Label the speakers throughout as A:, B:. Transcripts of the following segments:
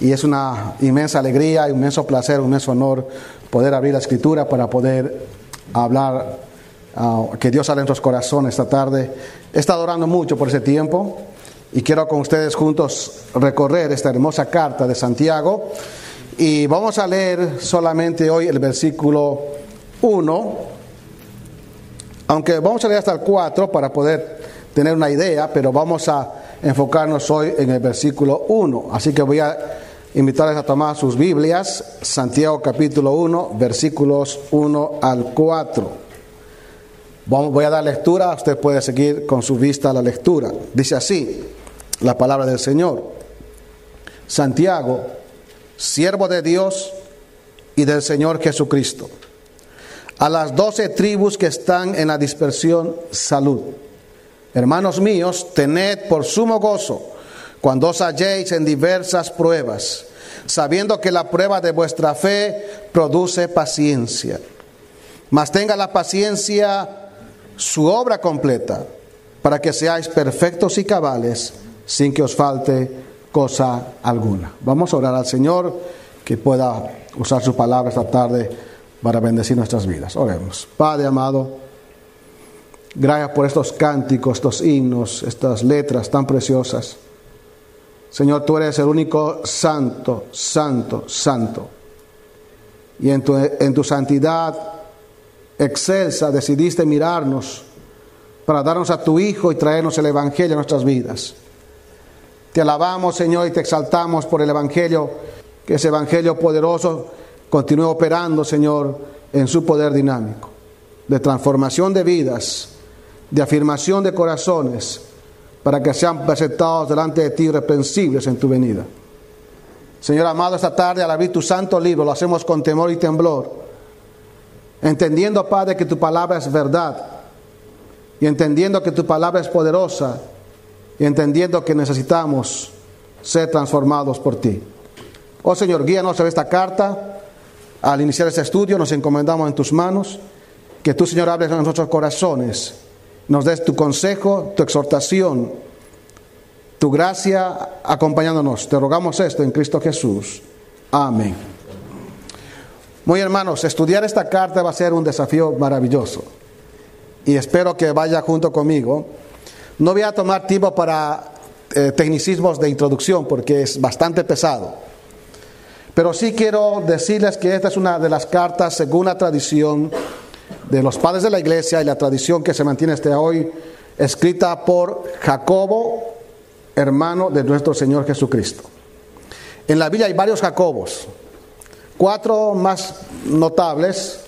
A: y es una inmensa alegría, inmenso placer, inmenso honor poder abrir la escritura para poder hablar, ah, que Dios sale en nuestros corazones esta tarde. He estado orando mucho por ese tiempo y quiero con ustedes juntos recorrer esta hermosa carta de Santiago y vamos a leer solamente hoy el versículo 1, aunque vamos a leer hasta el 4 para poder tener una idea, pero vamos a enfocarnos hoy en el versículo 1. Así que voy a invitarles a tomar sus Biblias, Santiago capítulo 1, versículos 1 al 4. Voy a dar lectura, usted puede seguir con su vista la lectura. Dice así la palabra del Señor. Santiago, siervo de Dios y del Señor Jesucristo. A las doce tribus que están en la dispersión, salud. Hermanos míos, tened por sumo gozo cuando os halléis en diversas pruebas, sabiendo que la prueba de vuestra fe produce paciencia. Mas tenga la paciencia su obra completa, para que seáis perfectos y cabales, sin que os falte cosa alguna. Vamos a orar al Señor que pueda usar su palabra esta tarde para bendecir nuestras vidas. Oremos. Padre amado, gracias por estos cánticos, estos himnos, estas letras tan preciosas. Señor, tú eres el único santo, santo, santo. Y en tu, en tu santidad excelsa decidiste mirarnos para darnos a tu Hijo y traernos el Evangelio a nuestras vidas. Te alabamos, Señor, y te exaltamos por el Evangelio, que ese Evangelio poderoso continúe operando, Señor, en su poder dinámico, de transformación de vidas, de afirmación de corazones, para que sean presentados delante de ti irreprensibles en tu venida. Señor amado, esta tarde al abrir tu santo libro lo hacemos con temor y temblor, entendiendo, Padre, que tu palabra es verdad y entendiendo que tu palabra es poderosa y entendiendo que necesitamos ser transformados por ti. Oh Señor, guíanos a esta carta. Al iniciar este estudio nos encomendamos en tus manos. Que tú, Señor, hables en nuestros corazones. Nos des tu consejo, tu exhortación, tu gracia acompañándonos. Te rogamos esto en Cristo Jesús. Amén. Muy hermanos, estudiar esta carta va a ser un desafío maravilloso. Y espero que vaya junto conmigo no voy a tomar tiempo para eh, tecnicismos de introducción porque es bastante pesado. Pero sí quiero decirles que esta es una de las cartas, según la tradición de los padres de la iglesia y la tradición que se mantiene hasta hoy, escrita por Jacobo, hermano de nuestro Señor Jesucristo. En la Biblia hay varios Jacobos, cuatro más notables,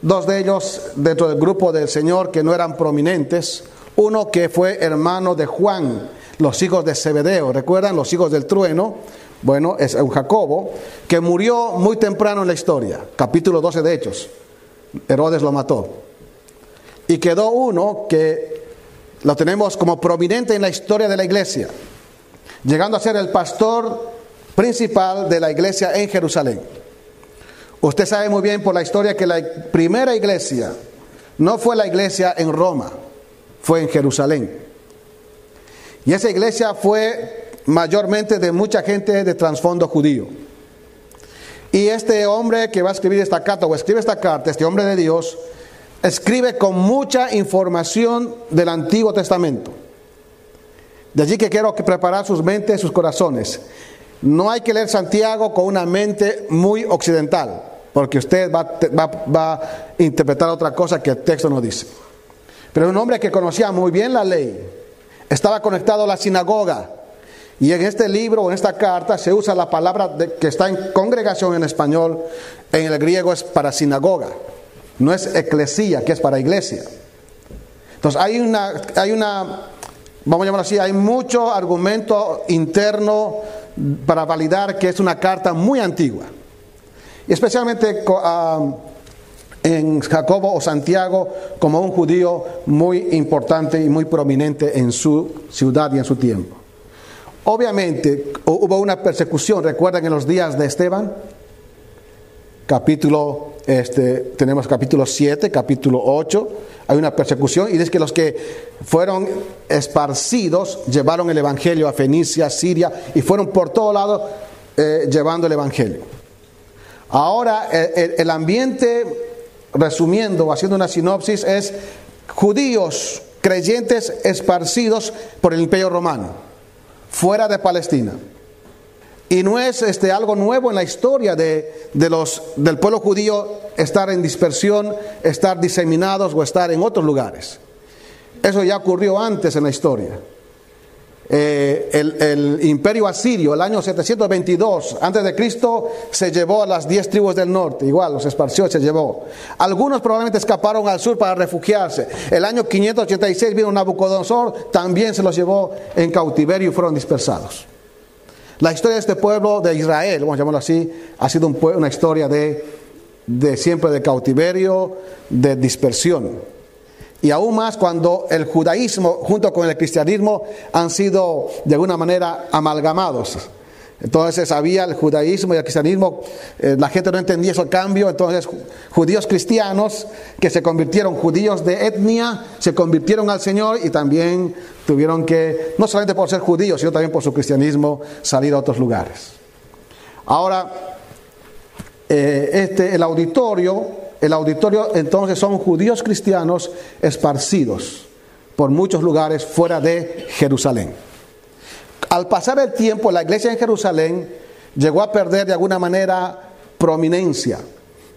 A: dos de ellos dentro del grupo del Señor que no eran prominentes, uno que fue hermano de Juan, los hijos de Zebedeo, ¿recuerdan? Los hijos del trueno. Bueno, es un Jacobo, que murió muy temprano en la historia, capítulo 12 de Hechos. Herodes lo mató. Y quedó uno que lo tenemos como prominente en la historia de la iglesia, llegando a ser el pastor principal de la iglesia en Jerusalén. Usted sabe muy bien por la historia que la primera iglesia no fue la iglesia en Roma, fue en Jerusalén. Y esa iglesia fue mayormente de mucha gente de trasfondo judío. Y este hombre que va a escribir esta carta o escribe esta carta, este hombre de Dios, escribe con mucha información del Antiguo Testamento. De allí que quiero que preparar sus mentes, sus corazones. No hay que leer Santiago con una mente muy occidental, porque usted va, va a interpretar otra cosa que el texto no dice. Pero un hombre que conocía muy bien la ley, estaba conectado a la sinagoga. Y en este libro o en esta carta se usa la palabra que está en congregación en español, en el griego es para sinagoga. No es eclesía, que es para iglesia. Entonces hay una, hay una, vamos a llamarlo así, hay mucho argumento interno para validar que es una carta muy antigua. Especialmente ah, en Jacobo o Santiago como un judío muy importante y muy prominente en su ciudad y en su tiempo. Obviamente hubo una persecución, recuerdan en los días de Esteban, capítulo, este, tenemos capítulo 7, capítulo 8, hay una persecución y es que los que fueron esparcidos llevaron el Evangelio a Fenicia, Siria y fueron por todo lado eh, llevando el Evangelio. Ahora, el, el ambiente, resumiendo, haciendo una sinopsis, es judíos creyentes esparcidos por el imperio romano, fuera de Palestina. Y no es este, algo nuevo en la historia de, los, del pueblo judío estar en dispersión, estar diseminados o estar en otros lugares. Eso ya ocurrió antes en la historia. Eh, el, imperio asirio, el año 722 antes de Cristo, se llevó a las diez tribus del norte, igual los esparció, se llevó. Algunos probablemente escaparon al sur para refugiarse. El año 586 vino Nabucodonosor, también se los llevó en cautiverio y fueron dispersados. La historia de este pueblo de Israel, vamos a llamarlo así, ha sido una historia de, de siempre de cautiverio, de dispersión. Y aún más cuando el judaísmo junto con el cristianismo han sido de alguna manera amalgamados. Entonces había el judaísmo y el cristianismo, eh, la gente no entendía ese cambio, entonces judíos cristianos que se convirtieron judíos de etnia, se convirtieron al Señor y también tuvieron que, no solamente por ser judíos, sino también por su cristianismo, salir a otros lugares. Ahora, eh, este, el auditorio, el auditorio entonces son judíos cristianos esparcidos por muchos lugares fuera de Jerusalén. Al pasar el tiempo, la iglesia en Jerusalén llegó a perder de alguna manera prominencia,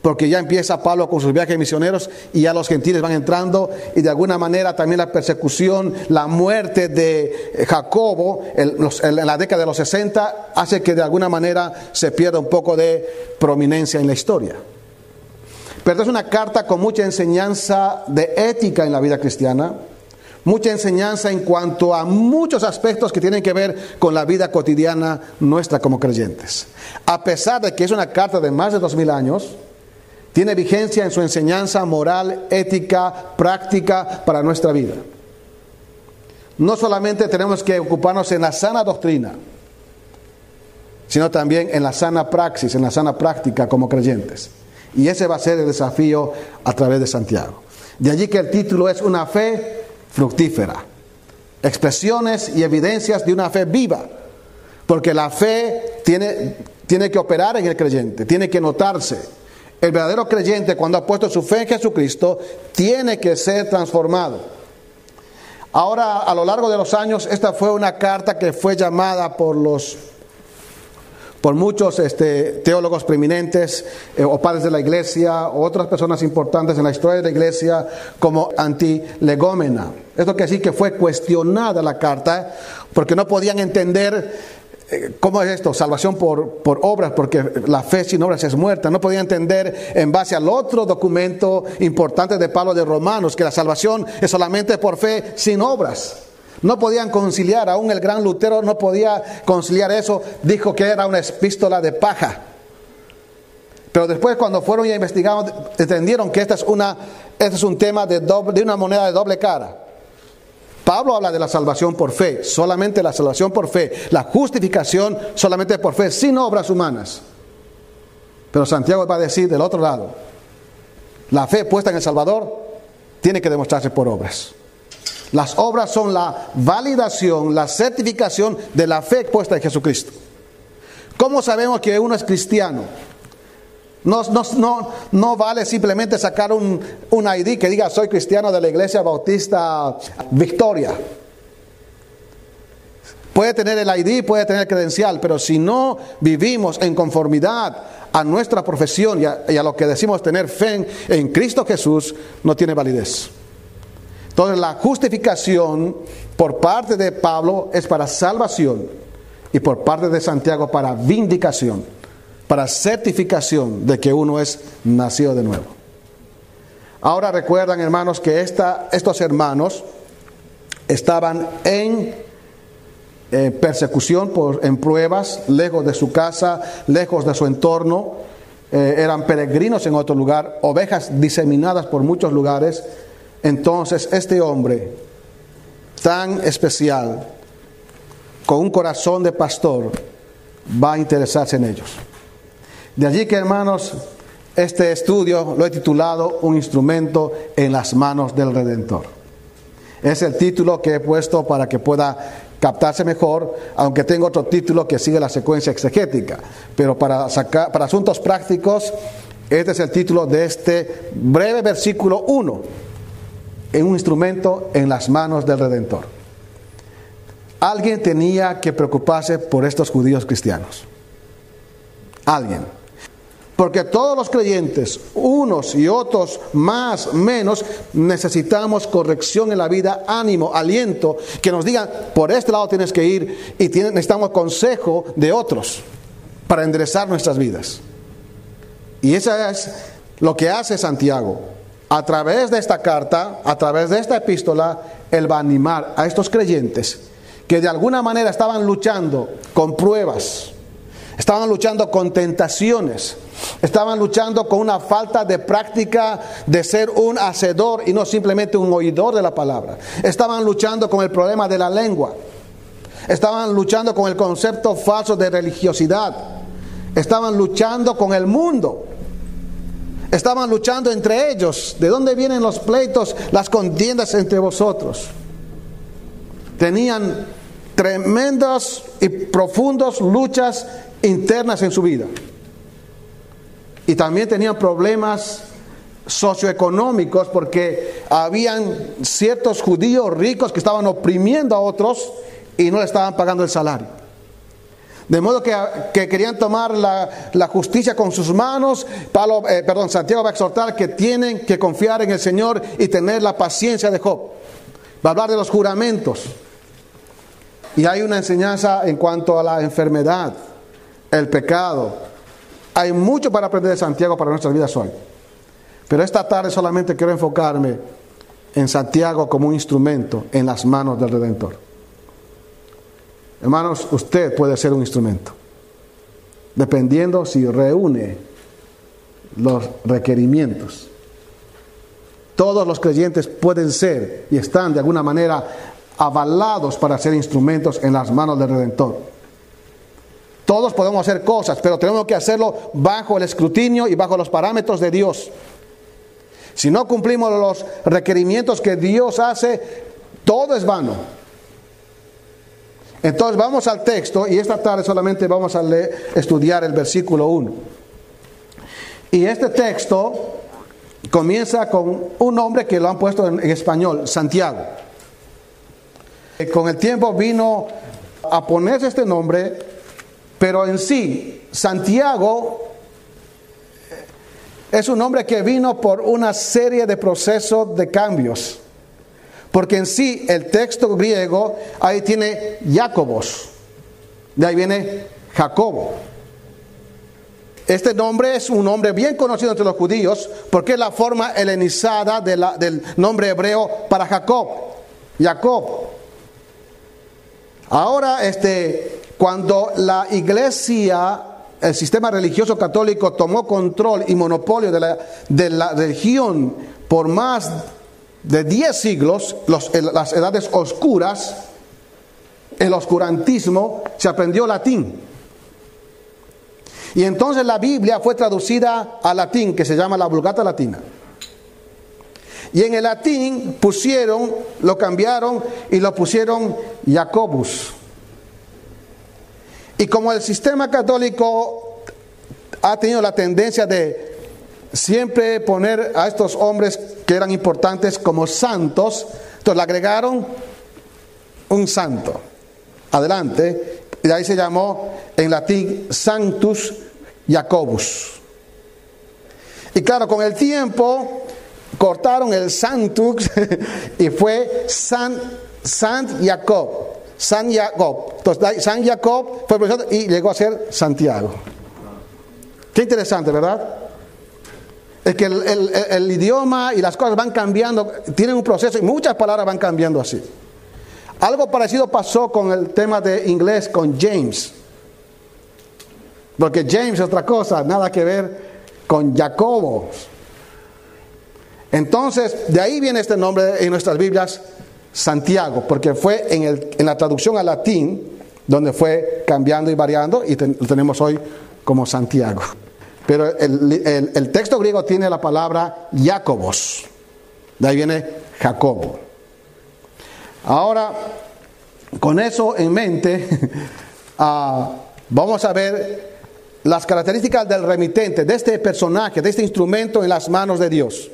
A: porque ya empieza Pablo con sus viajes misioneros y ya los gentiles van entrando y de alguna manera también la persecución, la muerte de Jacobo en la década de los 60 hace que de alguna manera se pierda un poco de prominencia en la historia. Es una carta con mucha enseñanza de ética en la vida cristiana, mucha enseñanza en cuanto a muchos aspectos que tienen que ver con la vida cotidiana nuestra como creyentes. A pesar de que es una carta de más de dos mil años, tiene vigencia en su enseñanza moral, ética, práctica para nuestra vida. No solamente tenemos que ocuparnos en la sana doctrina, sino también en la sana praxis, en la sana práctica como creyentes. Y ese va a ser el desafío a través de Santiago. De allí que el título es Una fe fructífera. Expresiones y evidencias de una fe viva. Porque la fe tiene, tiene que operar en el creyente, tiene que notarse. El verdadero creyente cuando ha puesto su fe en Jesucristo tiene que ser transformado. Ahora, a lo largo de los años, esta fue una carta que fue llamada por los por muchos este, teólogos preeminentes eh, o padres de la iglesia o otras personas importantes en la historia de la iglesia como antilegómena. Esto quiere decir que fue cuestionada la carta porque no podían entender eh, ¿Cómo es esto? Salvación por, por, obras, porque la fe sin obras es muerta. No podían entender en base al otro documento importante de Pablo de Romanos, que la salvación es solamente por fe sin obras. No podían conciliar, aún el gran Lutero no podía conciliar eso, dijo que era una epístola de paja. Pero después cuando fueron y investigaron, entendieron que esta es una, este es un tema de, doble, de una moneda de doble cara. Pablo habla de la salvación por fe, solamente la salvación por fe, la justificación solamente por fe, sin obras humanas. Pero Santiago va a decir del otro lado, la fe puesta en el Salvador tiene que demostrarse por obras. Las obras son la validación, la certificación de la fe puesta en Jesucristo. ¿Cómo sabemos que uno es cristiano? No, no, vale simplemente sacar un, un, ID que diga soy cristiano de la iglesia bautista Victoria. Puede tener el ID, puede tener el credencial, pero si no vivimos en conformidad a nuestra profesión y a, lo que decimos tener fe en Cristo Jesús, no tiene validez. Entonces la justificación por parte de Pablo es para salvación y por parte de Santiago para vindicación, para certificación de que uno es nacido de nuevo. Ahora recuerdan hermanos que esta, estos hermanos estaban en eh, persecución, por, en pruebas, lejos de su casa, lejos de su entorno, eh, eran peregrinos en otro lugar, ovejas diseminadas por muchos lugares, entonces este hombre tan especial, con un corazón de pastor, va a interesarse en ellos. De allí que hermanos, este estudio lo he titulado Un instrumento en las manos del Redentor. Es el título que he puesto para que pueda captarse mejor, aunque tengo otro título que sigue la secuencia exegética. Pero para, sacar, para asuntos prácticos, este es el título de este breve versículo 1, en un instrumento en las manos del Redentor. Alguien tenía que preocuparse por estos judíos cristianos. Alguien. Porque todos los creyentes, unos y otros más, menos, necesitamos corrección en la vida, ánimo, aliento, que nos digan, por este lado tienes que ir y necesitamos consejo de otros para enderezar nuestras vidas. Y eso es lo que hace Santiago. A través de esta carta, a través de esta epístola, él va a animar a estos creyentes que de alguna manera estaban luchando con pruebas, estaban luchando con tentaciones, estaban luchando con una falta de práctica de ser un hacedor y no simplemente un oidor de la palabra. Estaban luchando con el problema de la lengua. Estaban luchando con el concepto falso de religiosidad. Estaban luchando con el mundo. Estaban luchando entre ellos. ¿De dónde vienen los pleitos, las contiendas entre vosotros? Tenían tremendas y profundas luchas internas en su vida. Y también tenían problemas socioeconómicos porque habían ciertos judíos ricos que estaban oprimiendo a otros y no le estaban pagando el salario. De modo que, querían tomar la, justicia con sus manos. Eh, perdón, Santiago va a exhortar que tienen que confiar en el Señor y tener la paciencia de Job. Va a hablar de los juramentos. Y hay una enseñanza en cuanto a la enfermedad el pecado. Hay mucho para aprender de Santiago para nuestras vidas hoy. Pero esta tarde solamente quiero enfocarme en Santiago como un instrumento en las manos del Redentor. Hermanos, usted puede ser un instrumento, dependiendo si reúne los requerimientos. Todos los creyentes pueden ser y están de alguna manera avalados para ser instrumentos en las manos del Redentor. Todos podemos hacer cosas, pero tenemos que hacerlo bajo el escrutinio y bajo los parámetros de Dios. Si no cumplimos los requerimientos que Dios hace, todo es vano. Entonces vamos al texto y esta tarde solamente vamos a leer, estudiar el versículo 1. Y este texto comienza con un nombre que lo han puesto en, en español, Santiago. Con el tiempo vino a ponerse este nombre pero en sí, Santiago es un hombre que vino por una serie de procesos de cambios. Porque en sí el texto griego ahí tiene Jacobos. De ahí viene Jacobo. Este nombre es un nombre bien conocido entre los judíos porque es la forma helenizada del nombre hebreo para Jacob. Jacob. Ahora, este, cuando la iglesia, el sistema religioso católico tomó control y monopolio de la, de la religión por más de 10 siglos, las edades oscuras, el oscurantismo, se aprendió latín. Y entonces la Biblia fue traducida a latín, que se llama la Vulgata Latina. Y en el latín pusieron, lo cambiaron y lo pusieron Jacobus. Y como el sistema católico ha tenido la tendencia de siempre poner a estos hombres que eran importantes como santos, entonces le agregaron un santo. Adelante, y ahí se llamó en latín Sanctus Jacobus. Y claro, con el tiempo cortaron el Sanctus y fue San, Sant Jacob. San Jacob. Entonces, San Jacob fue profesor y llegó a ser Santiago. Qué interesante, ¿verdad? Es que el, idioma y las cosas van cambiando, tienen un proceso y muchas palabras van cambiando así. Algo parecido pasó con el tema de inglés con James. Porque James es otra cosa, nada que ver con Jacobo. Entonces, de ahí viene este nombre en nuestras Biblias, Santiago, porque fue en, el, en la traducción al latín donde fue cambiando y variando y lo tenemos hoy como Santiago. Pero el, el, texto griego tiene la palabra Jacobos, de ahí viene Jacobo. Ahora, con eso en mente, ah, vamos a ver las características del remitente, de este personaje, de este instrumento en las manos de Dios.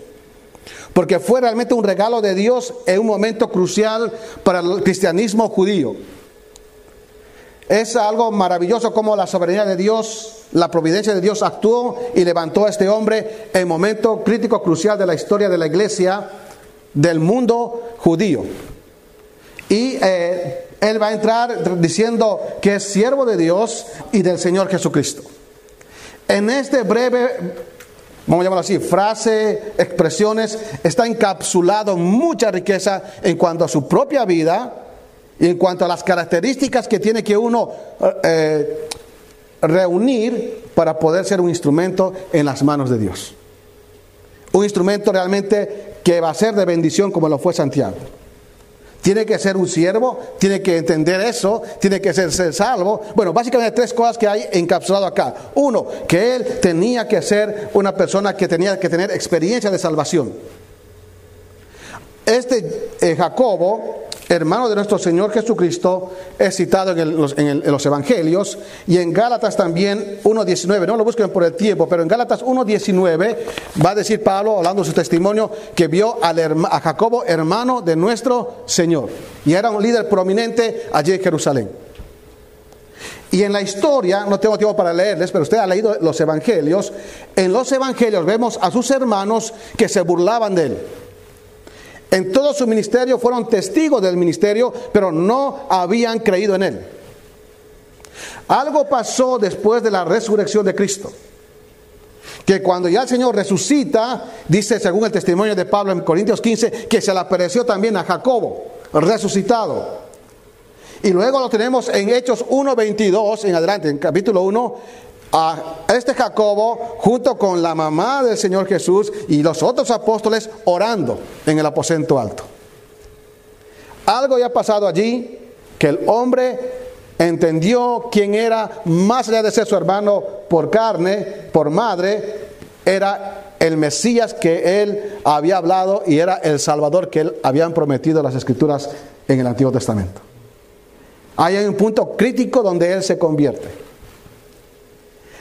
A: Porque fue realmente un regalo de Dios en un momento crucial para el cristianismo judío. Es algo maravilloso como la soberanía de Dios, la providencia de Dios actuó y levantó a este hombre en momento crítico crucial de la historia de la iglesia del mundo judío. Y eh, él va a entrar diciendo que es siervo de Dios y del Señor Jesucristo. En este breve, vamos a llamarlo así, frase, expresiones, está encapsulado mucha riqueza en cuanto a su propia vida y en cuanto a las características que tiene que uno eh, reunir para poder ser un instrumento en las manos de Dios. Un instrumento realmente que va a ser de bendición como lo fue Santiago. Tiene que ser un siervo, tiene que entender eso, tiene que ser, salvo. Bueno, básicamente tres cosas que hay encapsulado acá. Uno, que él tenía que ser una persona que tenía que tener experiencia de salvación. Este eh, Jacobo hermano de nuestro Señor Jesucristo, es citado en, los, Evangelios y en Gálatas también 1.19, no lo busquen por el tiempo, pero en Gálatas 1.19 va a decir Pablo, hablando de su testimonio, que vio a Jacobo, hermano de nuestro Señor, y era un líder prominente allí en Jerusalén. Y en la historia, no tengo tiempo para leerles, pero usted ha leído los evangelios, en los evangelios vemos a sus hermanos que se burlaban de él. En todo su ministerio fueron testigos del ministerio, pero no habían creído en él. Algo pasó después de la resurrección de Cristo. Que cuando ya el Señor resucita, dice según el testimonio de Pablo en Corintios 15, que se le apareció también a Jacobo, resucitado. Y luego lo tenemos en Hechos 1.22 en adelante, en capítulo 1, a este Jacobo junto con la mamá del Señor Jesús y los otros apóstoles orando en el aposento alto. Algo ya ha pasado allí que el hombre entendió quién era, más allá de ser su hermano por carne, por madre, era el Mesías que él había hablado y era el Salvador que él habían prometido las escrituras en el Antiguo Testamento. Hay un punto crítico donde él se convierte.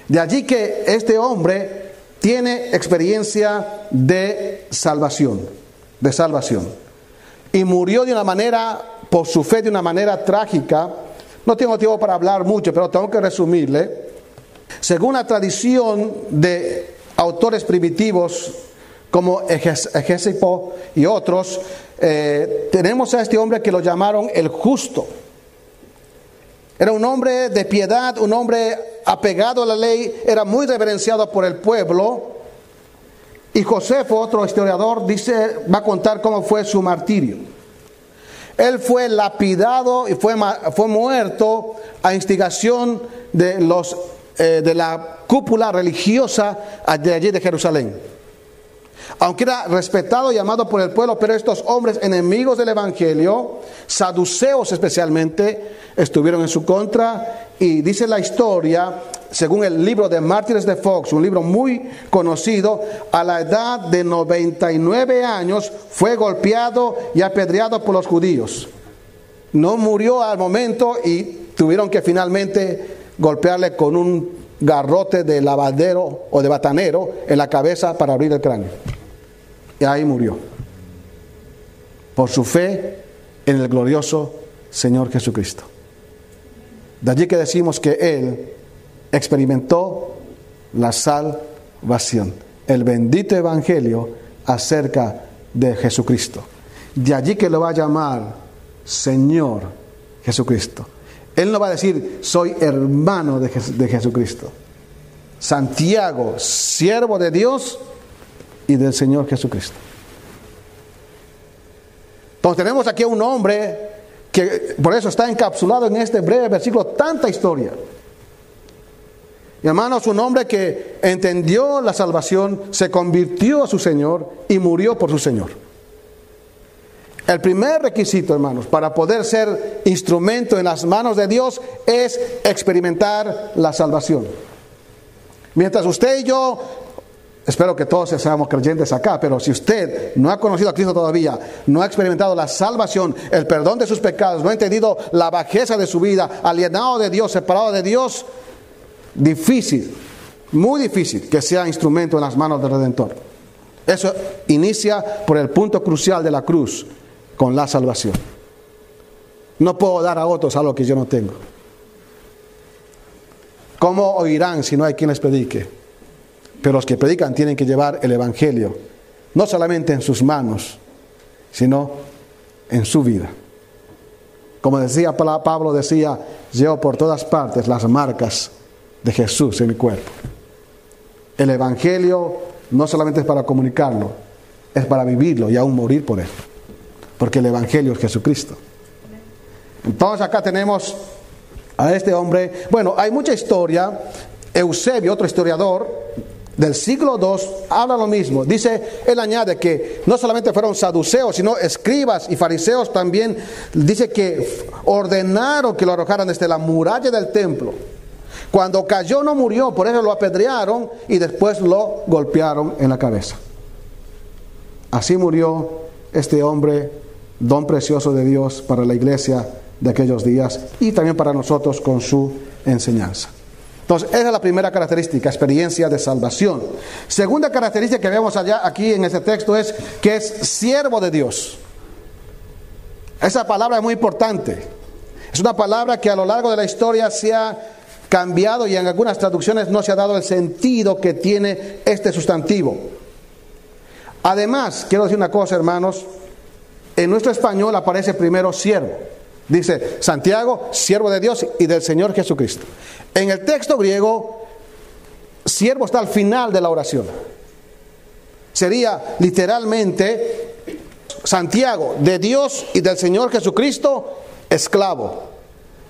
A: De allí que este hombre tiene experiencia de salvación, de salvación. Y murió de una manera, por su fe, de una manera trágica. No tengo tiempo para hablar mucho, pero tengo que resumirle. Según la tradición de autores primitivos como Egesipo y otros, eh, tenemos a este hombre que lo llamaron el justo. Era un hombre de piedad, un hombre apegado a la ley, era muy reverenciado por el pueblo. Y Josefo, otro historiador, dice, va a contar cómo fue su martirio. Él fue lapidado y fue, fue muerto a instigación de, los, eh, de la cúpula religiosa de allí de Jerusalén. Aunque era respetado y amado por el pueblo, pero estos hombres enemigos del Evangelio, saduceos especialmente, estuvieron en su contra y dice la historia, según el libro de Mártires de Fox, un libro muy conocido, a la edad de 99 años fue golpeado y apedreado por los judíos. No murió al momento y tuvieron que finalmente golpearle con un garrote de lavadero o de batanero en la cabeza para abrir el cráneo. Y ahí murió. Por su fe en el glorioso Señor Jesucristo. De allí que decimos que Él experimentó la salvación, el bendito evangelio acerca de Jesucristo. De allí que lo va a llamar Señor Jesucristo. Él no va a decir, soy hermano de, de Jesucristo. Santiago, siervo de Dios y del Señor Jesucristo. Entonces tenemos aquí a un hombre que por eso está encapsulado en este breve versículo tanta historia. Y hermanos, un hombre que entendió la salvación, se convirtió a su Señor y murió por su Señor. El primer requisito, hermanos, para poder ser instrumento en las manos de Dios es experimentar la salvación. Mientras usted y yo Espero que todos seamos creyentes acá, pero si usted no ha conocido a Cristo todavía, no ha experimentado la salvación, el perdón de sus pecados, no ha entendido la bajeza de su vida, alienado de Dios, separado de Dios, difícil, muy difícil que sea instrumento en las manos del Redentor. Eso inicia por el punto crucial de la cruz, con la salvación. No puedo dar a otros algo que yo no tengo. ¿Cómo oirán si no hay quien les predique? Pero los que predican tienen que llevar el Evangelio, no solamente en sus manos, sino en su vida. Como decía Pablo, decía, llevo por todas partes las marcas de Jesús en mi cuerpo. El Evangelio no solamente es para comunicarlo, es para vivirlo y aún morir por él. Porque el Evangelio es Jesucristo. Entonces acá tenemos a este hombre. Bueno, hay mucha historia. Eusebio, otro historiador, del siglo II habla lo mismo. Dice, él añade que no solamente fueron saduceos, sino escribas y fariseos también. Dice que ordenaron que lo arrojaran desde la muralla del templo. Cuando cayó no murió, por eso lo apedrearon y después lo golpearon en la cabeza. Así murió este hombre, don precioso de Dios para la iglesia de aquellos días y también para nosotros con su enseñanza. Entonces, esa es la primera característica, experiencia de salvación. Segunda característica que vemos allá aquí en ese texto es que es siervo de Dios. Esa palabra es muy importante. Es una palabra que a lo largo de la historia se ha cambiado y en algunas traducciones no se ha dado el sentido que tiene este sustantivo. Además, quiero decir una cosa, hermanos, en nuestro español aparece primero siervo. Dice Santiago, siervo de Dios y del Señor Jesucristo. En el texto griego, siervo está al final de la oración. Sería literalmente Santiago, de Dios y del Señor Jesucristo, esclavo.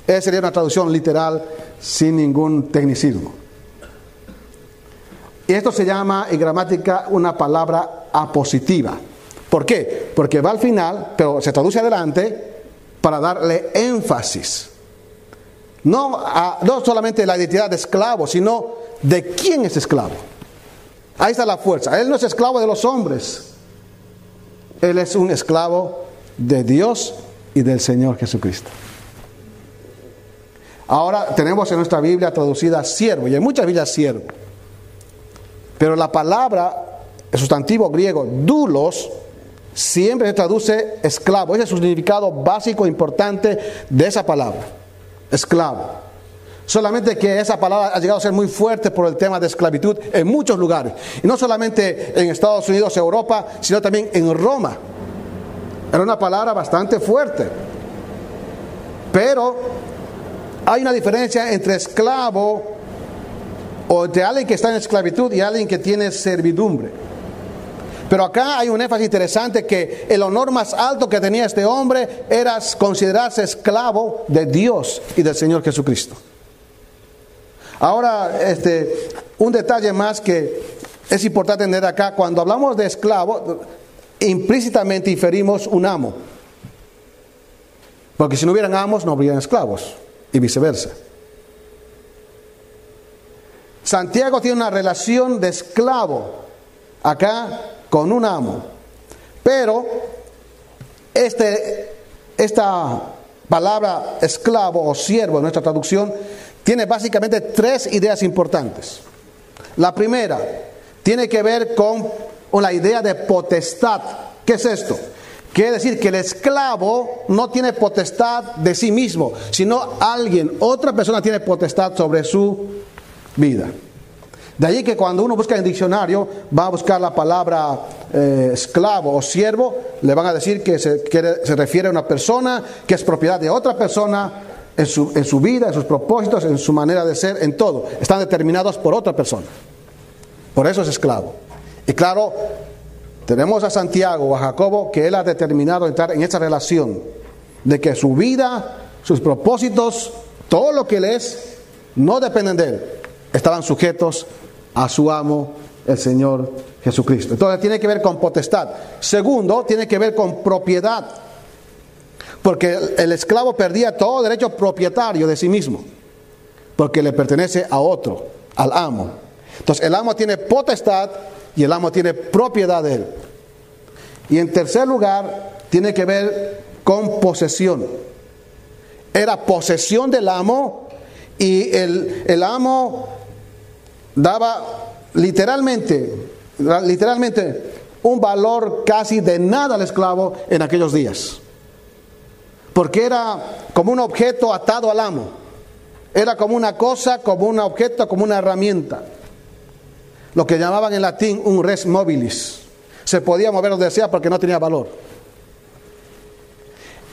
A: Esa sería una traducción literal sin ningún tecnicismo. Y esto se llama en gramática una palabra apositiva. ¿Por qué? Porque va al final, pero se traduce adelante para darle énfasis. No, a, no solamente la identidad de esclavo, sino de quién es esclavo. Ahí está la fuerza. Él no es esclavo de los hombres. Él es un esclavo de Dios y del Señor Jesucristo. Ahora tenemos en nuestra Biblia traducida siervo, y en muchas Biblias siervo. Pero la palabra, el sustantivo griego, dulos, siempre se traduce esclavo. Ese es el significado básico, importante de esa palabra, esclavo. Solamente que esa palabra ha llegado a ser muy fuerte por el tema de esclavitud en muchos lugares. Y no solamente en Estados Unidos, Europa, sino también en Roma. Era una palabra bastante fuerte. Pero hay una diferencia entre esclavo o entre alguien que está en esclavitud y alguien que tiene servidumbre. Pero acá hay un énfasis interesante que el honor más alto que tenía este hombre era considerarse esclavo de Dios y del Señor Jesucristo. Ahora, este, un detalle más que es importante tener acá, cuando hablamos de esclavo, implícitamente inferimos un amo. Porque si no hubieran amos, no habrían esclavos, y viceversa. Santiago tiene una relación de esclavo acá con un amo. Pero este, esta palabra esclavo o siervo en nuestra traducción tiene básicamente tres ideas importantes. La primera tiene que ver con la idea de potestad. ¿Qué es esto? Quiere decir que el esclavo no tiene potestad de sí mismo, sino alguien, otra persona tiene potestad sobre su vida. De allí que cuando uno busca en el diccionario, va a buscar la palabra eh, esclavo o siervo, le van a decir que se, se, refiere a una persona que es propiedad de otra persona en su, en su vida, en sus propósitos, en su manera de ser, en todo. Están determinados por otra persona. Por eso es esclavo. Y claro, tenemos a Santiago o a Jacobo que él ha determinado entrar en esa relación de que su vida, sus propósitos, todo lo que él es, no dependen de él. Estaban sujetos a su amo, el Señor Jesucristo. Entonces tiene que ver con potestad. Segundo, tiene que ver con propiedad. Porque el esclavo perdía todo derecho propietario de sí mismo. Porque le pertenece a otro, al amo. Entonces el amo tiene potestad y el amo tiene propiedad de él. Y en tercer lugar, tiene que ver con posesión. Era posesión del amo y el, el amo daba literalmente, literalmente un valor casi de nada al esclavo en aquellos días. Porque era como un objeto atado al amo. Era como una cosa, como un objeto, como una herramienta. Lo que llamaban en latín un res mobilis. Se podía mover donde sea porque no tenía valor.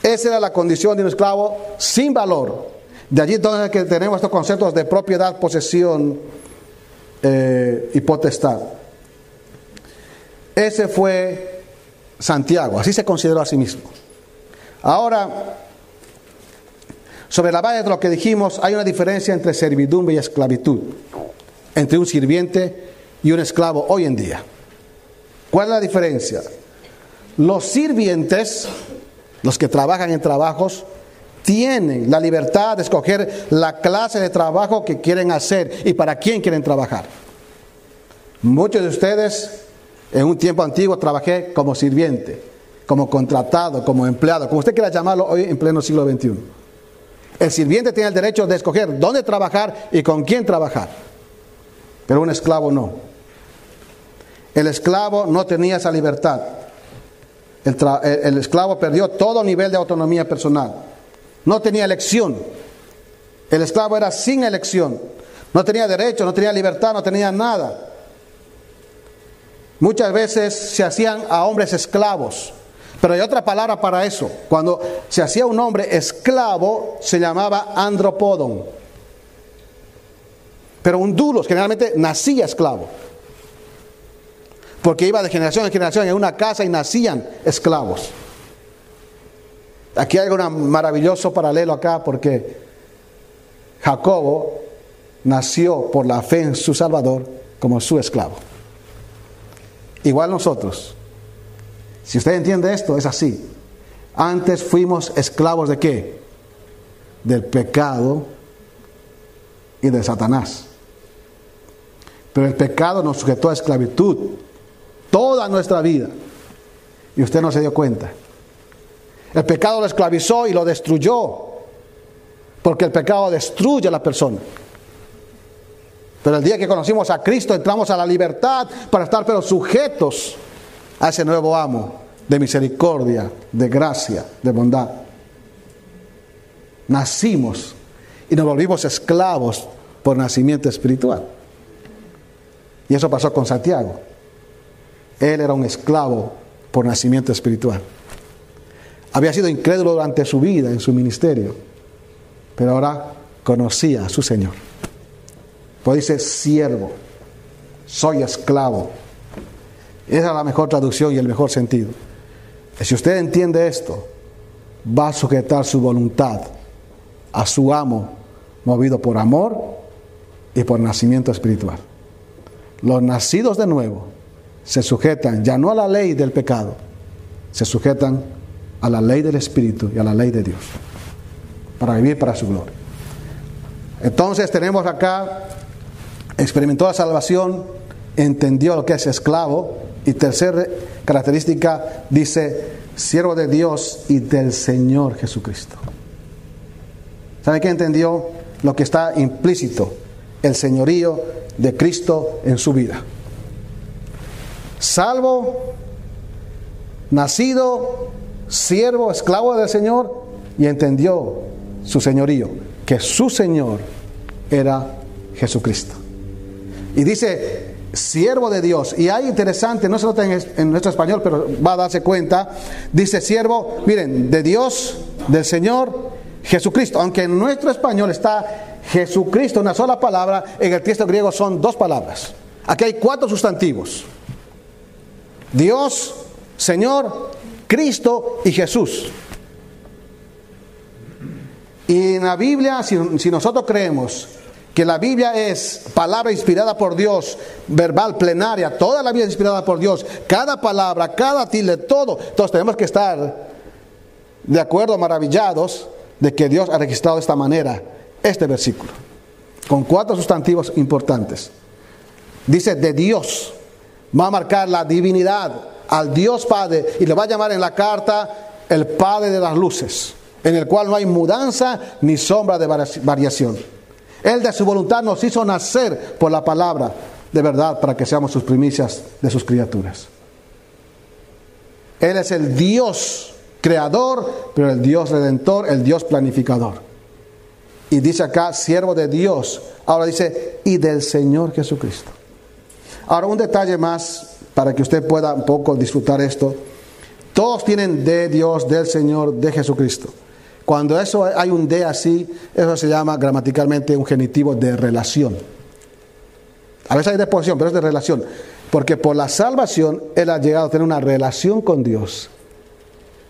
A: Esa era la condición de un esclavo sin valor. De allí entonces que tenemos estos conceptos de propiedad, posesión eh, y potestad. Ese fue Santiago, así se consideró a sí mismo. Ahora, sobre la base de lo que dijimos, hay una diferencia entre servidumbre y esclavitud, entre un sirviente y un esclavo hoy en día. ¿Cuál es la diferencia? Los sirvientes, los que trabajan en trabajos, tienen la libertad de escoger la clase de trabajo que quieren hacer y para quién quieren trabajar. Muchos de ustedes en un tiempo antiguo trabajé como sirviente, como contratado, como empleado, como usted quiera llamarlo hoy en pleno siglo XXI. El sirviente tiene el derecho de escoger dónde trabajar y con quién trabajar, pero un esclavo no. El esclavo no tenía esa libertad. El, esclavo perdió todo nivel de autonomía personal. No tenía elección. El esclavo era sin elección. No tenía derecho, no tenía libertad, no tenía nada. Muchas veces se hacían a hombres esclavos. Pero hay otra palabra para eso. Cuando se hacía un hombre esclavo, se llamaba andropodon. Pero un dulos generalmente nacía esclavo. Porque iba de generación en generación en una casa y nacían esclavos. Aquí hay un maravilloso paralelo acá porque Jacobo nació por la fe en su Salvador como su esclavo. Igual nosotros. Si usted entiende esto, es así. Antes fuimos esclavos de qué? Del pecado y de Satanás. Pero el pecado nos sujetó a esclavitud toda nuestra vida. Y usted no se dio cuenta. El pecado lo esclavizó y lo destruyó. Porque el pecado destruye a la persona. Pero el día que conocimos a Cristo entramos a la libertad para estar pero sujetos a ese nuevo amo de misericordia, de gracia, de bondad. Nacimos y nos volvimos esclavos por nacimiento espiritual. Y eso pasó con Santiago. Él era un esclavo por nacimiento espiritual. Había sido incrédulo durante su vida en su ministerio, pero ahora conocía a su Señor. Pues dice siervo, soy esclavo. Esa es la mejor traducción y el mejor sentido. Y si usted entiende esto, va a sujetar su voluntad a su amo, movido por amor y por nacimiento espiritual. Los nacidos de nuevo se sujetan ya no a la ley del pecado, se sujetan a la ley del Espíritu y a la ley de Dios, para vivir para su gloria. Entonces tenemos acá experimentó la salvación, entendió lo que es esclavo. Y tercera característica dice, siervo de Dios y del Señor Jesucristo. ¿Sabe qué entendió? Lo que está implícito, el señorío de Cristo en su vida. Salvo, nacido, siervo, esclavo del Señor, y entendió su señorío, que su Señor era Jesucristo. Y dice, siervo de Dios. Y hay interesante, no se nota en, nuestro español, pero va a darse cuenta. Dice siervo, miren, de Dios, del Señor Jesucristo. Aunque en nuestro español está Jesucristo, una sola palabra, en el texto griego son dos palabras. Aquí hay cuatro sustantivos. Dios, Señor, Cristo y Jesús. Y en la Biblia, si, nosotros creemos que la Biblia es palabra inspirada por Dios, verbal, plenaria, toda la Biblia es inspirada por Dios, cada palabra, cada tilde, todo. Entonces tenemos que estar de acuerdo, maravillados de que Dios ha registrado de esta manera este versículo, con cuatro sustantivos importantes. Dice de Dios, Va a marcar la divinidad al Dios Padre y le va a llamar en la carta el Padre de las luces, en el cual no hay mudanza ni sombra de variación. Él de su voluntad nos hizo nacer por la palabra de verdad para que seamos sus primicias de sus criaturas. Él es el Dios creador, pero el Dios redentor, el Dios planificador. Y dice acá, siervo de Dios. Ahora dice, y del Señor Jesucristo. Ahora un detalle más para que usted pueda un poco disfrutar esto. Todos tienen de Dios, del Señor, de Jesucristo. Cuando eso hay un de así, eso se llama gramaticalmente un genitivo de relación. A veces hay de posición, pero es de relación. Porque por la salvación Él ha llegado a tener una relación con Dios.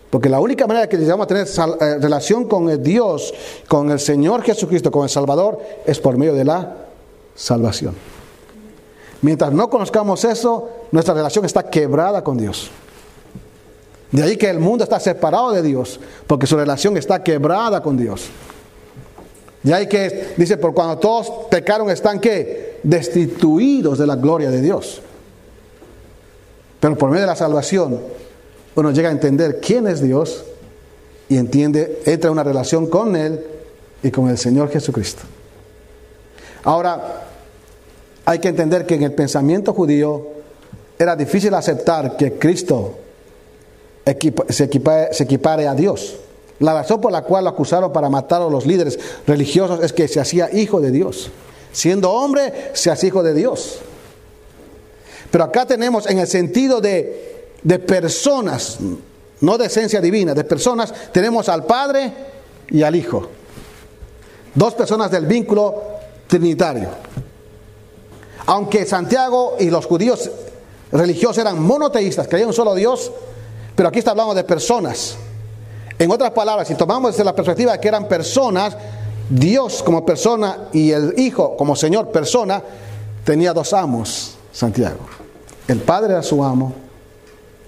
A: Porque la única manera que llegamos a tener eh, relación con el Dios, con el Señor Jesucristo, con el Salvador, es por medio de la salvación. Mientras no conozcamos eso, nuestra relación está quebrada con Dios. De ahí que el mundo está separado de Dios, porque su relación está quebrada con Dios. De ahí que dice, por cuando todos pecaron están que destituidos de la gloria de Dios. Pero por medio de la salvación, uno llega a entender quién es Dios y entiende, entra en una relación con Él y con el Señor Jesucristo. Ahora, hay que entender que en el pensamiento judío era difícil aceptar que Cristo se, equipare, a Dios. La razón por la cual lo acusaron para matar a los líderes religiosos es que se hacía hijo de Dios. Siendo hombre, se hacía hijo de Dios. Pero acá tenemos en el sentido de, de personas, no de esencia divina, de personas, tenemos al Padre y al Hijo. Dos personas del vínculo trinitario. Aunque Santiago y los judíos religiosos eran monoteístas, creían en un solo Dios, pero aquí está hablando de personas. En otras palabras, si tomamos desde la perspectiva de que eran personas, Dios como persona y el Hijo como Señor persona, tenía dos amos, Santiago. El Padre era su amo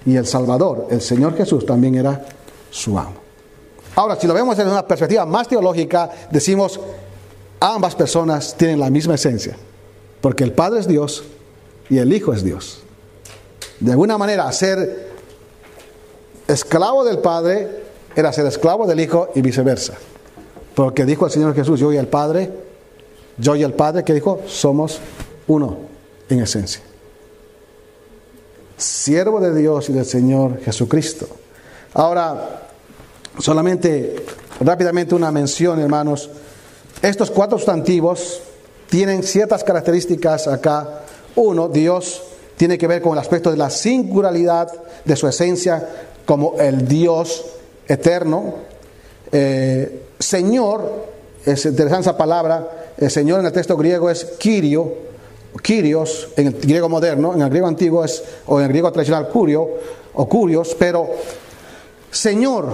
A: y el Salvador, el Señor Jesús, también era su amo. Ahora, si lo vemos desde una perspectiva más teológica, decimos, ambas personas tienen la misma esencia, porque el Padre es Dios y el Hijo es Dios. De alguna manera, ser esclavo del Padre era ser esclavo del Hijo y viceversa. Porque dijo el Señor Jesús, yo y el Padre, yo y el Padre, que dijo, somos uno en esencia. Siervo de Dios y del Señor Jesucristo. Ahora, solamente rápidamente una mención, hermanos. Estos cuatro sustantivos tienen ciertas características acá. Uno, Dios tiene que ver con el aspecto de la singularidad de su esencia como el Dios eterno. Eh, señor, es interesante esa palabra, el Señor en el texto griego es Kirio, Kyrios en el griego moderno, en el griego antiguo es, o en el griego tradicional Curio, o Curios, pero Señor,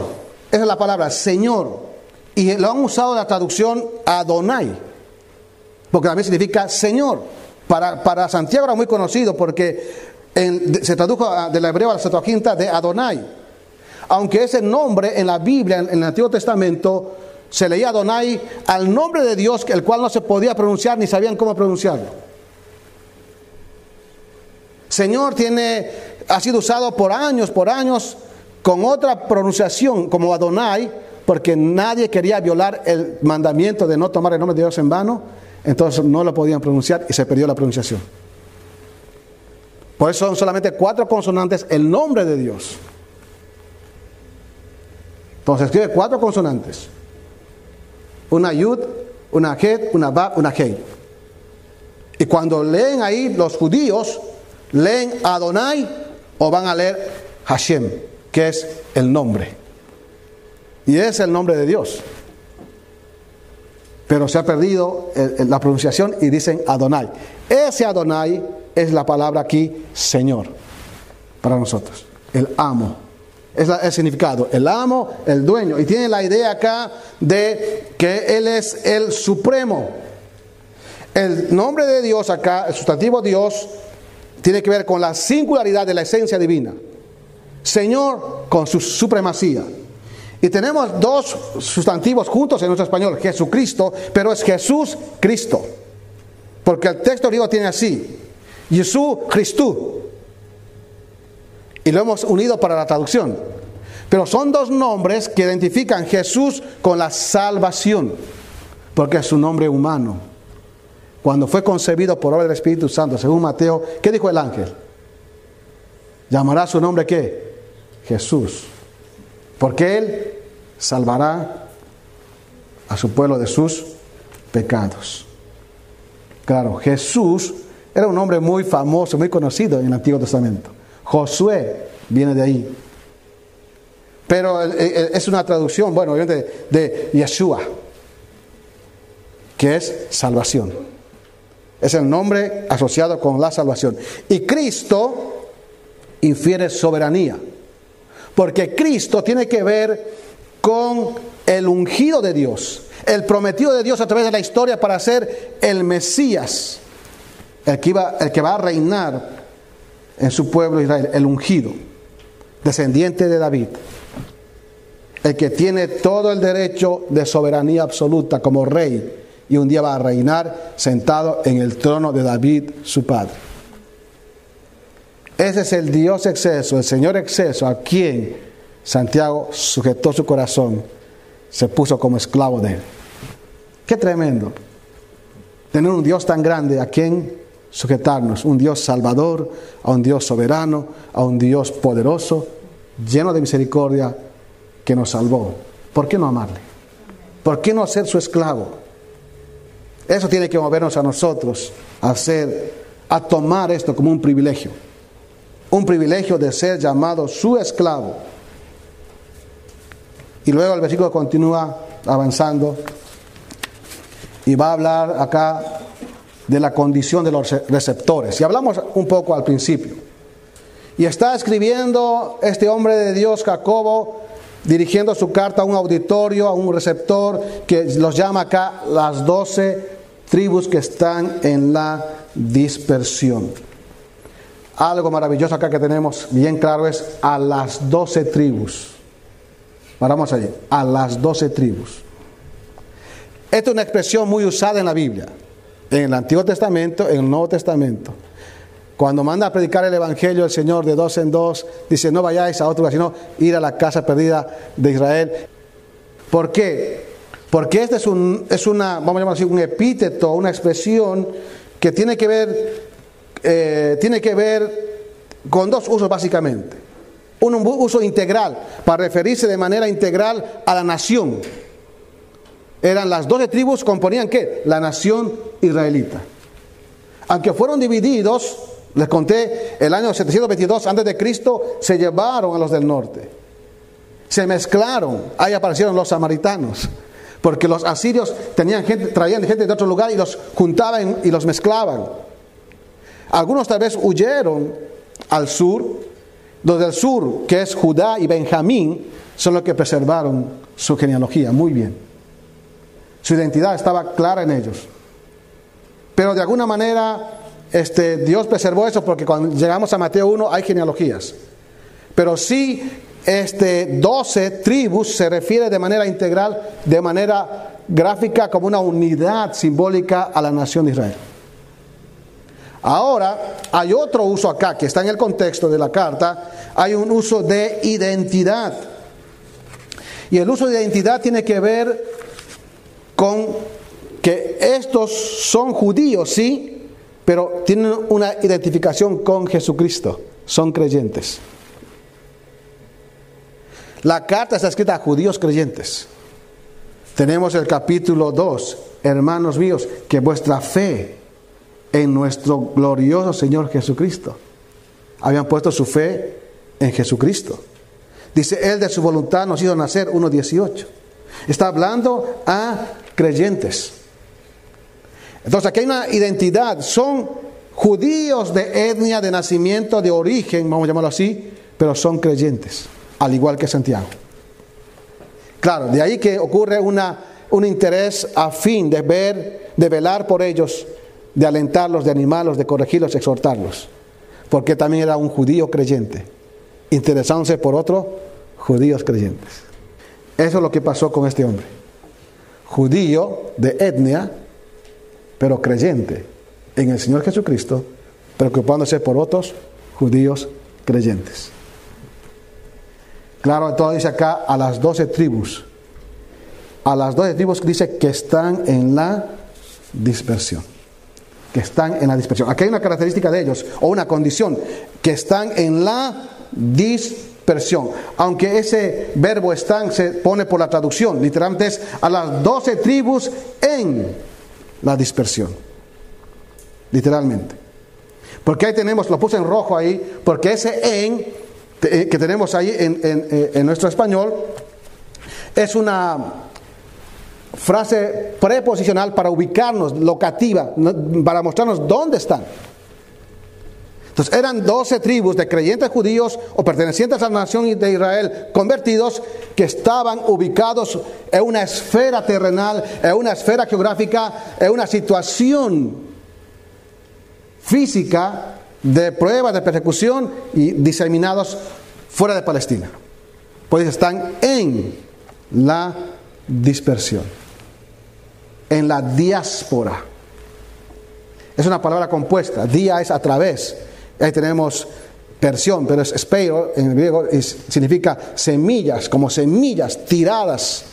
A: esa es la palabra, Señor. Y lo han usado en la traducción Adonai, porque también significa Señor. Para, para Santiago era muy conocido porque se tradujo del hebreo a la Septuaginta de Adonai. Aunque ese nombre en la Biblia, en el Antiguo Testamento, se leía Adonai al nombre de Dios, el cual no se podía pronunciar ni sabían cómo pronunciarlo. Señor tiene, ha sido usado por años, por años, con otra pronunciación como Adonai, porque nadie quería violar el mandamiento de no tomar el nombre de Dios en vano, entonces no lo podían pronunciar y se perdió la pronunciación. Por eso son solamente cuatro consonantes el nombre de Dios. Entonces escribe cuatro consonantes. Una yud, una het, una bab, una hei. Y cuando leen ahí los judíos, leen Adonai o van a leer Hashem, que es el nombre. Y es el nombre de Dios. Pero se ha perdido la pronunciación y dicen Adonai. Ese Adonai es la palabra aquí Señor para nosotros, el amo. Es el significado, el amo, el dueño. Y tiene la idea acá de que Él es el supremo. El nombre de Dios acá, el sustantivo Dios, tiene que ver con la singularidad de la esencia divina. Señor con su supremacía. Y tenemos dos sustantivos juntos en nuestro español, Jesucristo, pero es Jesús Cristo. Porque el texto griego tiene así, Jesús Cristo. y lo hemos unido para la traducción. Pero son dos nombres que identifican Jesús con la salvación, porque es su nombre humano. Cuando fue concebido por obra del Espíritu Santo, según Mateo, ¿qué dijo el ángel? Llamará su nombre qué? Jesús. Porque Él salvará a su pueblo de sus pecados. Claro, Jesús era un hombre muy famoso, muy conocido en el Antiguo Testamento. Josué viene de ahí. Pero eh, eh, es una traducción, bueno, obviamente, de Yeshua, que es salvación. Es el nombre asociado con la salvación. Y Cristo infiere soberanía. Porque Cristo tiene que ver con el ungido de Dios, el prometido de Dios a través de la historia para ser el Mesías, el que, iba, el que va a reinar en su pueblo Israel, el ungido, descendiente de David, el que tiene todo el derecho de soberanía absoluta como rey y un día va a reinar sentado en el trono de David, su padre. Ese es el Dios exceso, el Señor exceso, a quien Santiago sujetó su corazón, se puso como esclavo de él. Qué tremendo. Tener un Dios tan grande a quien sujetarnos, un Dios salvador, a un Dios soberano, a un Dios poderoso, lleno de misericordia, que nos salvó. ¿Por qué no amarle? ¿Por qué no ser su esclavo? Eso tiene que movernos a nosotros a hacer, a tomar esto como un privilegio. Un privilegio de ser llamado su esclavo. Y luego el versículo continúa avanzando y va a hablar acá de la condición de los receptores. Y hablamos un poco al principio. Y está escribiendo este hombre de Dios, Jacobo, dirigiendo su carta a un auditorio, a un receptor, que los llama acá las doce tribus que están en la dispersión. Algo maravilloso acá que tenemos bien claro es a las doce tribus. Vamos allí, a las doce tribus. Esta es una expresión muy usada en la Biblia, en el Antiguo Testamento, en el Nuevo Testamento. Cuando manda a predicar el Evangelio el Señor de dos en dos, dice, no vayáis a otro lugar, sino ir a la casa perdida de Israel. ¿Por qué? Porque este es, un, es una, vamos a llamarlo así, un epíteto, una expresión que tiene que ver, eh, tiene que ver con dos usos básicamente. Un uso integral, para referirse de manera integral a la nación. Eran las doce tribus, componían qué? La nación israelita. Aunque fueron divididos, les conté, el año 722 antes de Cristo se llevaron a los del norte. Se mezclaron, ahí aparecieron los samaritanos. Porque los asirios tenían gente, traían gente de otro lugar y los juntaban y los mezclaban. Algunos tal vez huyeron al sur, donde el sur, que es Judá y Benjamín, son los que preservaron su genealogía muy bien. Su identidad estaba clara en ellos. Pero de alguna manera este, Dios preservó eso porque cuando llegamos a Mateo 1 hay genealogías. Pero sí este, 12 tribus se refiere de manera integral, de manera gráfica, como una unidad simbólica a la nación de Israel. Ahora, hay otro uso acá, que está en el contexto de la carta, hay un uso de identidad. Y el uso de identidad tiene que ver con que estos son judíos, sí, pero tienen una identificación con Jesucristo, son creyentes. La carta está escrita a judíos creyentes. Tenemos el capítulo 2, hermanos míos, que vuestra fe en nuestro glorioso Señor Jesucristo. Habían puesto su fe en Jesucristo. Dice, Él de su voluntad nos hizo nacer 1.18. Está hablando a creyentes. Entonces aquí hay una identidad. Son judíos de etnia, de nacimiento, de origen, vamos a llamarlo así, pero son creyentes al igual que Santiago. Claro, de ahí que ocurre una, un interés a fin de ver, de velar por ellos, de alentarlos, de animarlos, de corregirlos, exhortarlos. Porque también era un judío creyente, interesándose por otros judíos creyentes. Eso es lo que pasó con este hombre. Judío de etnia, pero creyente en el Señor Jesucristo, preocupándose por otros judíos creyentes. Claro, todo dice acá a las doce tribus. A las doce tribus dice que están en la dispersión. Que están en la dispersión. Aquí hay una característica de ellos, o una condición, que están en la dispersión. Aunque ese verbo están se pone por la traducción, literalmente es a las doce tribus en la dispersión. Literalmente. Porque ahí tenemos, lo puse en rojo ahí, porque ese en eh, que tenemos ahí en, eh, en nuestro español es una frase preposicional para ubicarnos, locativa, para mostrarnos dónde están. Entonces eran doce tribus de creyentes judíos o pertenecientes a la nación de Israel convertidos que estaban ubicados en una esfera terrenal, en una esfera geográfica, en una situación física de pruebas, de persecución y diseminados fuera de Palestina. Pues están en la dispersión, en la diáspora. Es una palabra compuesta, día es a través. Ahí tenemos persión, pero es speiro en griego significa semillas, como semillas tiradas,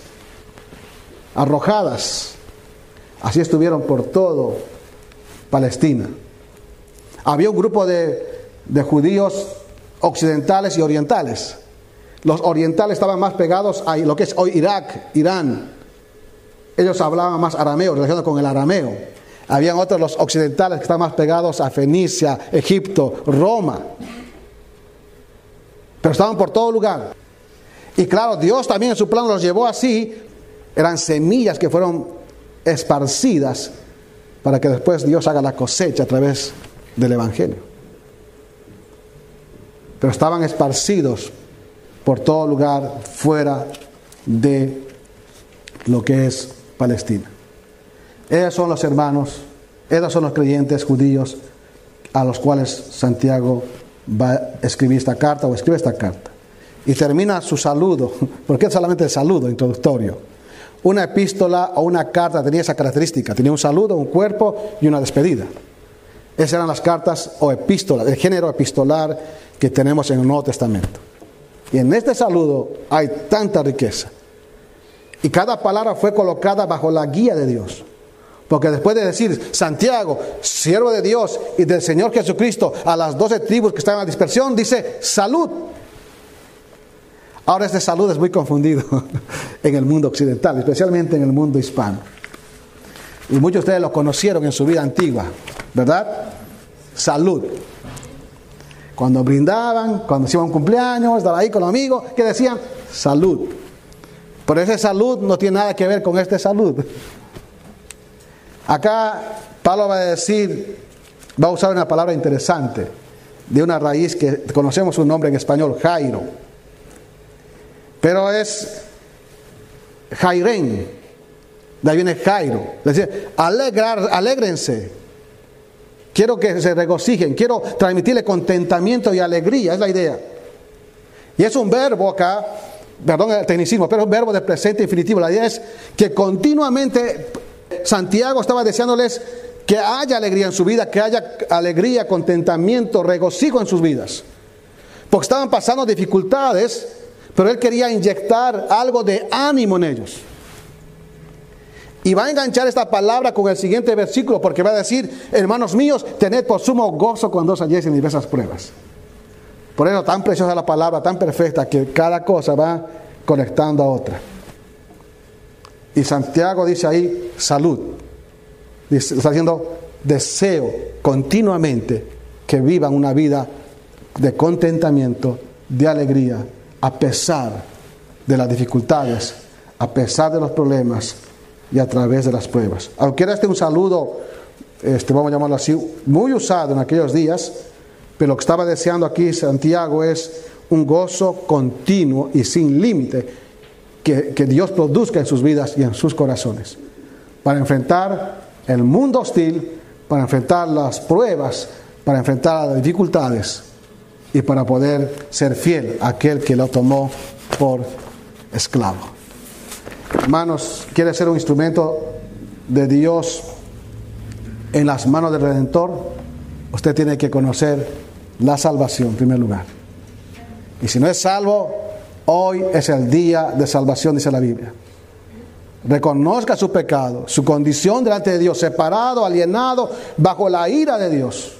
A: arrojadas. Así estuvieron por todo Palestina. Había un grupo de, de judíos occidentales y orientales. Los orientales estaban más pegados a lo que es hoy Irak, Irán. Ellos hablaban más arameo, relacionado con el arameo. Habían otros, los occidentales, que estaban más pegados a Fenicia, Egipto, Roma. Pero estaban por todo lugar. Y claro, Dios también en su plano los llevó así. Eran semillas que fueron esparcidas para que después Dios haga la cosecha a través del Evangelio. Pero estaban esparcidos por todo lugar fuera de lo que es Palestina. Ellos son los hermanos, ellos son los creyentes judíos a los cuales Santiago va a escribir esta carta o escribe esta carta. Y termina su saludo, porque es solamente el saludo introductorio. Una epístola o una carta tenía esa característica, tenía un saludo, un cuerpo y una despedida. Esas eran las cartas o epístolas, el género epistolar que tenemos en el Nuevo Testamento. Y en este saludo hay tanta riqueza. Y cada palabra fue colocada bajo la guía de Dios. Porque después de decir Santiago, siervo de Dios y del Señor Jesucristo, a las doce tribus que están en la dispersión, dice salud. Ahora este salud es muy confundido en el mundo occidental, especialmente en el mundo hispano. Y muchos de ustedes lo conocieron en su vida antigua, ¿verdad? Salud. Cuando brindaban, cuando hacían un cumpleaños, estaban ahí con los amigos, que decían salud. Pero esa salud no tiene nada que ver con esta salud. Acá Pablo va a decir, va a usar una palabra interesante, de una raíz que conocemos su nombre en español, Jairo. Pero es Jairén, de ahí viene Jairo. Es decir, alegrar, alégrense. Quiero que se regocijen, quiero transmitirle contentamiento y alegría, es la idea. Y es un verbo acá, perdón el tecnicismo, pero verbo de presente infinitivo. La idea es que continuamente Santiago estaba deseándoles que haya alegría en su vida, que haya alegría, contentamiento, regocijo en sus vidas. Porque estaban pasando dificultades, pero él quería inyectar algo de ánimo en ellos. Y va a enganchar esta palabra con el siguiente versículo, porque va a decir, hermanos míos, tened por sumo gozo cuando os halléis en diversas pruebas. Por eso tan preciosa la palabra, tan perfecta, que cada cosa va conectando a otra. Y Santiago dice ahí, salud. está diciendo, deseo continuamente que vivan una vida de contentamiento, de alegría, a pesar de las dificultades, a pesar de los problemas y a través de las pruebas. Aunque era este un saludo, este, vamos a llamarlo así, muy usado en aquellos días, pero lo que estaba deseando aquí Santiago es un gozo continuo y sin límite que, Dios produzca en sus vidas y en sus corazones. Para enfrentar el mundo hostil, para enfrentar las pruebas, para enfrentar las dificultades y para poder ser fiel a aquel que lo tomó por esclavo. Hermanos, quiere ser un instrumento de Dios en las manos del Redentor, usted tiene que conocer la salvación en primer lugar. Y si no es salvo, Hoy es el día de salvación, dice la Biblia. Reconozca su pecado, su condición delante de Dios, separado, alienado, bajo la ira de Dios.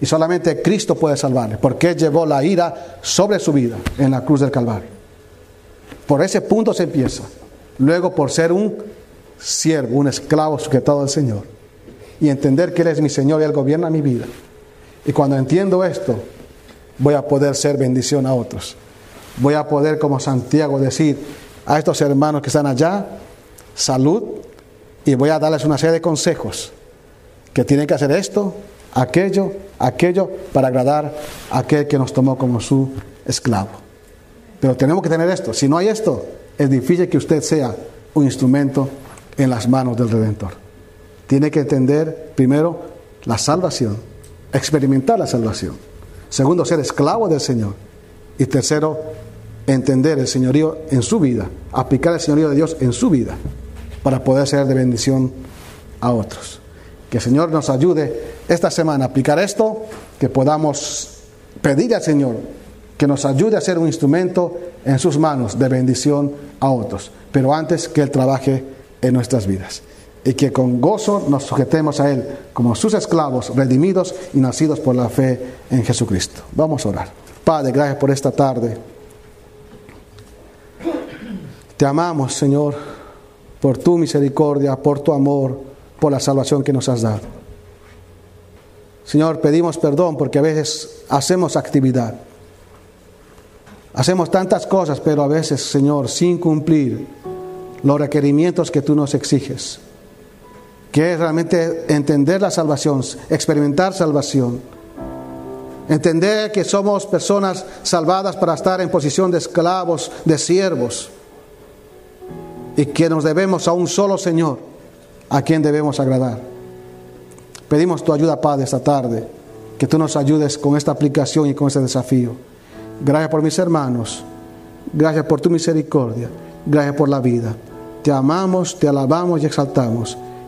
A: Y solamente Cristo puede salvarle, porque llevó la ira sobre su vida en la cruz del Calvario. Por ese punto se empieza. Luego por ser un siervo, un esclavo sujetado al Señor. Y entender que Él es mi Señor y Él gobierna mi vida. Y cuando entiendo esto, voy a poder ser bendición a otros. Voy a poder, como Santiago, decir a estos hermanos que están allá, salud, y voy a darles una serie de consejos que tienen que hacer esto, aquello, aquello, para agradar a aquel que nos tomó como su esclavo. Pero tenemos que tener esto. Si no hay esto, es difícil que usted sea un instrumento en las manos del Redentor. Tiene que entender primero la salvación, experimentar la salvación. Segundo, ser esclavo del Señor. Y tercero, entender el señorío en su vida, aplicar el señorío de Dios en su vida, para poder ser de bendición a otros. Que el Señor nos ayude esta semana a aplicar esto, que podamos pedir al Señor que nos ayude a ser un instrumento en sus manos de bendición a otros, pero antes que Él trabaje en nuestras vidas. Y que con gozo nos sujetemos a Él como sus esclavos redimidos y nacidos por la fe en Jesucristo. Vamos a orar. Padre, gracias por esta tarde. Te amamos, Señor, por tu misericordia, por tu amor, por la salvación que nos has dado. Señor, pedimos perdón porque a veces hacemos actividad. Hacemos tantas cosas, pero a veces, Señor, sin cumplir los requerimientos que tú nos exiges, que es realmente entender la salvación, experimentar salvación, entender que somos personas salvadas para estar en posición de esclavos, de siervos, y que nos debemos a un solo Señor, a quien debemos agradar. Pedimos tu ayuda, Padre, esta tarde, que tú nos ayudes con esta aplicación y con este desafío. Gracias por mis hermanos, gracias por tu misericordia, gracias por la vida. Te amamos, te alabamos y exaltamos